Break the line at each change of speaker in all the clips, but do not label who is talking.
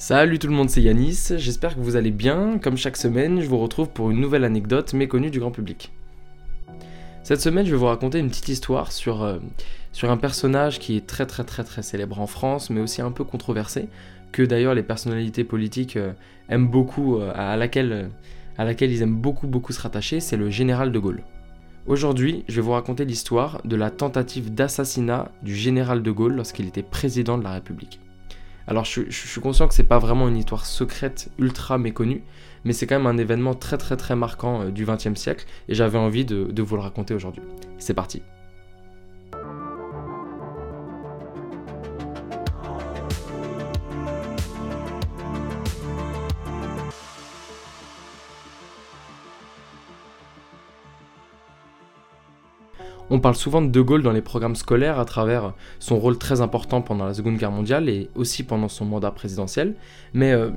Salut tout le monde, c'est Yanis. J'espère que vous allez bien. Comme chaque semaine, je vous retrouve pour une nouvelle anecdote méconnue du grand public. Cette semaine, je vais vous raconter une petite histoire sur, euh, un personnage qui est très très très très célèbre en France, mais aussi un peu controversé, que d'ailleurs les personnalités politiques euh, aiment beaucoup, euh, à, laquelle, à laquelle ils aiment beaucoup beaucoup se rattacher, c'est le général de Gaulle. Aujourd'hui, je vais vous raconter l'histoire de la tentative d'assassinat du général de Gaulle lorsqu'il était président de la République. Alors je, suis conscient que c'est pas vraiment une histoire secrète ultra méconnue, mais c'est quand même un événement très très très marquant euh, du XXe siècle et j'avais envie de vous le raconter aujourd'hui. C'est parti. On parle souvent de De Gaulle dans les programmes scolaires à travers son rôle très important pendant la Seconde Guerre mondiale et aussi pendant son mandat présidentiel, mais euh,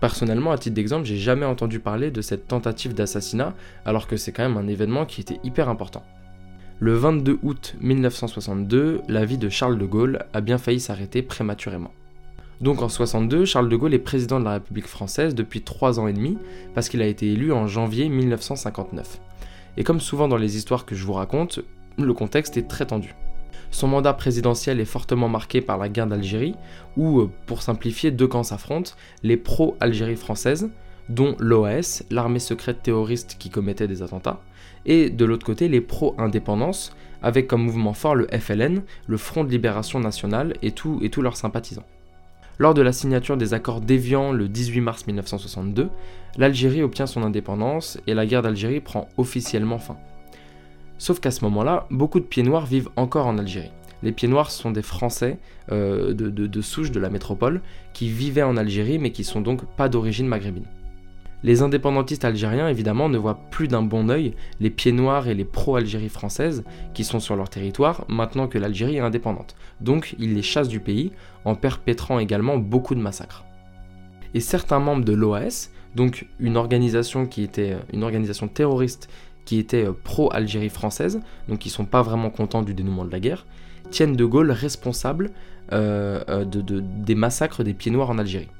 personnellement, à titre d'exemple, j'ai jamais entendu parler de cette tentative d'assassinat, alors que c'est quand même un événement qui était hyper important. Le 22 août 1962, la vie de Charles de Gaulle a bien failli s'arrêter prématurément. Donc en 62, Charles de Gaulle est président de la République française depuis 3 ans et demi, parce qu'il a été élu en janvier 1959. Et comme souvent dans les histoires que je vous raconte, le contexte est très tendu. Son mandat présidentiel est fortement marqué par la guerre d'Algérie, où, euh, pour simplifier, deux camps s'affrontent, les pro-Algérie française, dont l'OAS, l'armée secrète terroriste qui commettait des attentats, et de l'autre côté les pro-indépendance, avec comme mouvement fort le FLN, le Front de Libération Nationale et, et tous leurs sympathisants. Lors de la signature des accords d'Évian le 18 mars 1962, l'Algérie obtient son indépendance et la guerre d'Algérie prend officiellement fin. Sauf qu'à ce moment-là, beaucoup de pieds noirs vivent encore en Algérie. Les pieds noirs sont des Français euh, de, souche de la métropole qui vivaient en Algérie mais qui sont donc pas d'origine maghrébine. Les indépendantistes algériens, évidemment, ne voient plus d'un bon œil les pieds noirs et les pro-Algérie françaises qui sont sur leur territoire maintenant que l'Algérie est indépendante. Donc ils les chassent du pays en perpétrant également beaucoup de massacres. Et certains membres de l'OAS, donc une organisation qui était une organisation terroriste qui étaient euh, pro-Algérie française, donc qui sont pas vraiment contents du dénouement de la guerre, tiennent De Gaulle responsable euh, euh, de, des massacres des pieds noirs en Algérie.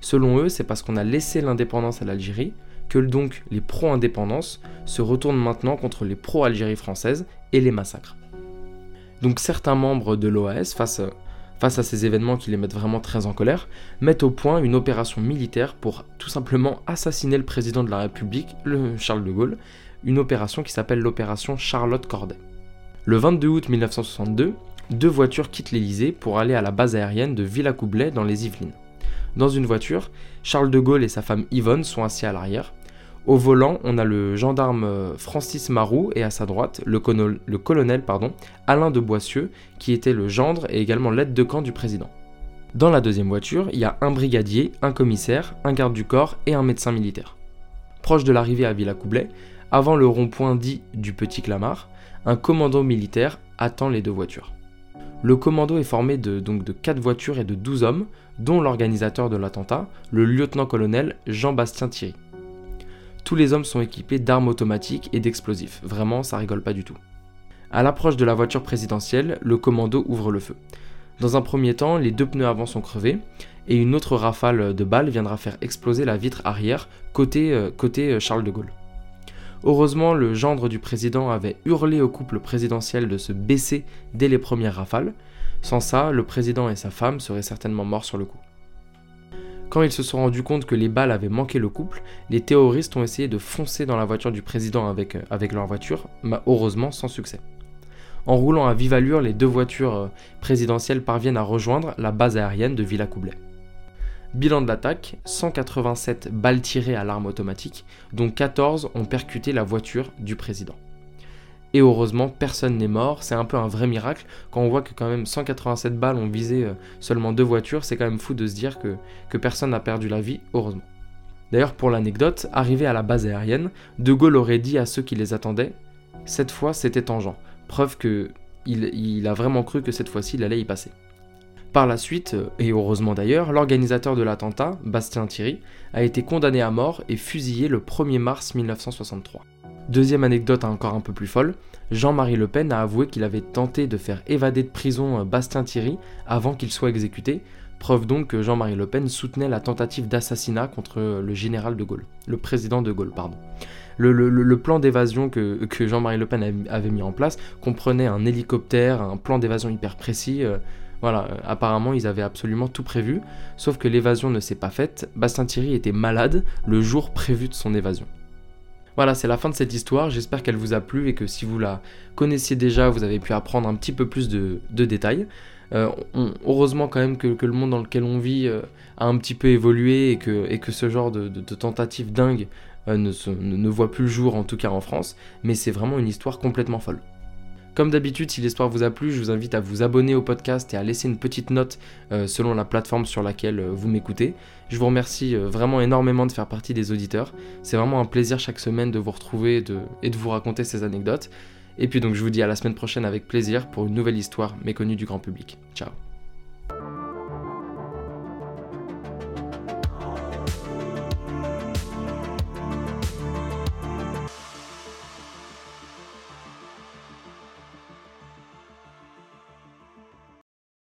Selon eux, c'est parce qu'on a laissé l'indépendance à l'Algérie que donc les pro-indépendance se retournent maintenant contre les pro-Algérie française et les massacrent. Donc certains membres de l'OAS, face, face à ces événements qui les mettent vraiment très en colère, mettent au point une opération militaire pour tout simplement assassiner le président de la République, le Charles de Gaulle, une opération qui s'appelle l'opération Charlotte Corday. Le 22 août 1962, deux voitures quittent l'Elysée pour aller à la base aérienne de Villacoublay dans les Yvelines. Dans une voiture, Charles de Gaulle et sa femme Yvonne sont assis à l'arrière. Au volant, on a le gendarme euh, Francis Marou et à sa droite, le, colonel, Alain de Boissieu, qui était le gendre et également l'aide de camp du président. Dans la deuxième voiture, il y a un brigadier, un commissaire, un garde du corps et un médecin militaire. Proche de l'arrivée à Villacoublay, avant le rond-point dit du Petit Clamart, un commando militaire attend les deux voitures. Le commando est formé de, donc de 4 voitures et de 12 hommes, dont l'organisateur de l'attentat, le lieutenant-colonel Jean-Bastien Thierry. Tous les hommes sont équipés d'armes automatiques et d'explosifs, vraiment ça rigole pas du tout. À l'approche de la voiture présidentielle, le commando ouvre le feu. Dans un premier temps, les deux pneus avant sont crevés, et une autre rafale de balles viendra faire exploser la vitre arrière côté, euh, côté euh, Charles de Gaulle. Heureusement, le gendre du président avait hurlé au couple présidentiel de se baisser dès les premières rafales. Sans ça, le président et sa femme seraient certainement morts sur le coup. Quand ils se sont rendus compte que les balles avaient manqué le couple, les terroristes ont essayé de foncer dans la voiture du président avec, avec leur voiture, mais heureusement sans succès. En roulant à vive allure, les deux voitures euh, présidentielles parviennent à rejoindre la base aérienne de Villacoublay. Bilan de l'attaque, 187 balles tirées à l'arme automatique, dont 14 ont percuté la voiture du président. Et heureusement, personne n'est mort. C'est un peu un vrai miracle. Quand on voit que quand même 187 balles ont visé euh, seulement deux voitures, c'est quand même fou de se dire que, personne n'a perdu la vie, heureusement. D'ailleurs, pour l'anecdote, arrivé à la base aérienne, De Gaulle aurait dit à ceux qui les attendaient Cette fois, c'était tangent. Preuve que il, a vraiment cru que cette fois-ci, il allait y passer. Par la suite, euh, et heureusement d'ailleurs, l'organisateur de l'attentat, Bastien Thierry, a été condamné à mort et fusillé le 1er mars 1963. Deuxième anecdote encore un peu plus folle, Jean-Marie Le Pen a avoué qu'il avait tenté de faire évader de prison euh, Bastien Thierry avant qu'il soit exécuté, preuve donc que Jean-Marie Le Pen soutenait la tentative d'assassinat contre euh, le général de Gaulle, le président de Gaulle, pardon. Le, plan d'évasion que, Jean-Marie Le Pen avait mis en place comprenait un hélicoptère, un plan d'évasion hyper précis. Euh, voilà, apparemment ils avaient absolument tout prévu, sauf que l'évasion ne s'est pas faite. Bastien Thierry était malade le jour prévu de son évasion. Voilà, c'est la fin de cette histoire. J'espère qu'elle vous a plu et que si vous la connaissiez déjà, vous avez pu apprendre un petit peu plus de, détails. Euh, heureusement quand même que, le monde dans lequel on vit euh, a un petit peu évolué et que, ce genre de, euh, ne, ne voit plus le jour, en tout cas en France. Mais c'est vraiment une histoire complètement folle. Comme d'habitude, si l'histoire vous a plu, je vous invite à vous abonner au podcast et à laisser une petite note euh, selon la plateforme sur laquelle euh, vous m'écoutez. Je vous remercie euh, vraiment énormément de faire partie des auditeurs. C'est vraiment un plaisir chaque semaine de vous retrouver et de vous raconter ces anecdotes. Et puis donc je vous dis à la semaine prochaine avec plaisir pour une nouvelle histoire méconnue du grand public. Ciao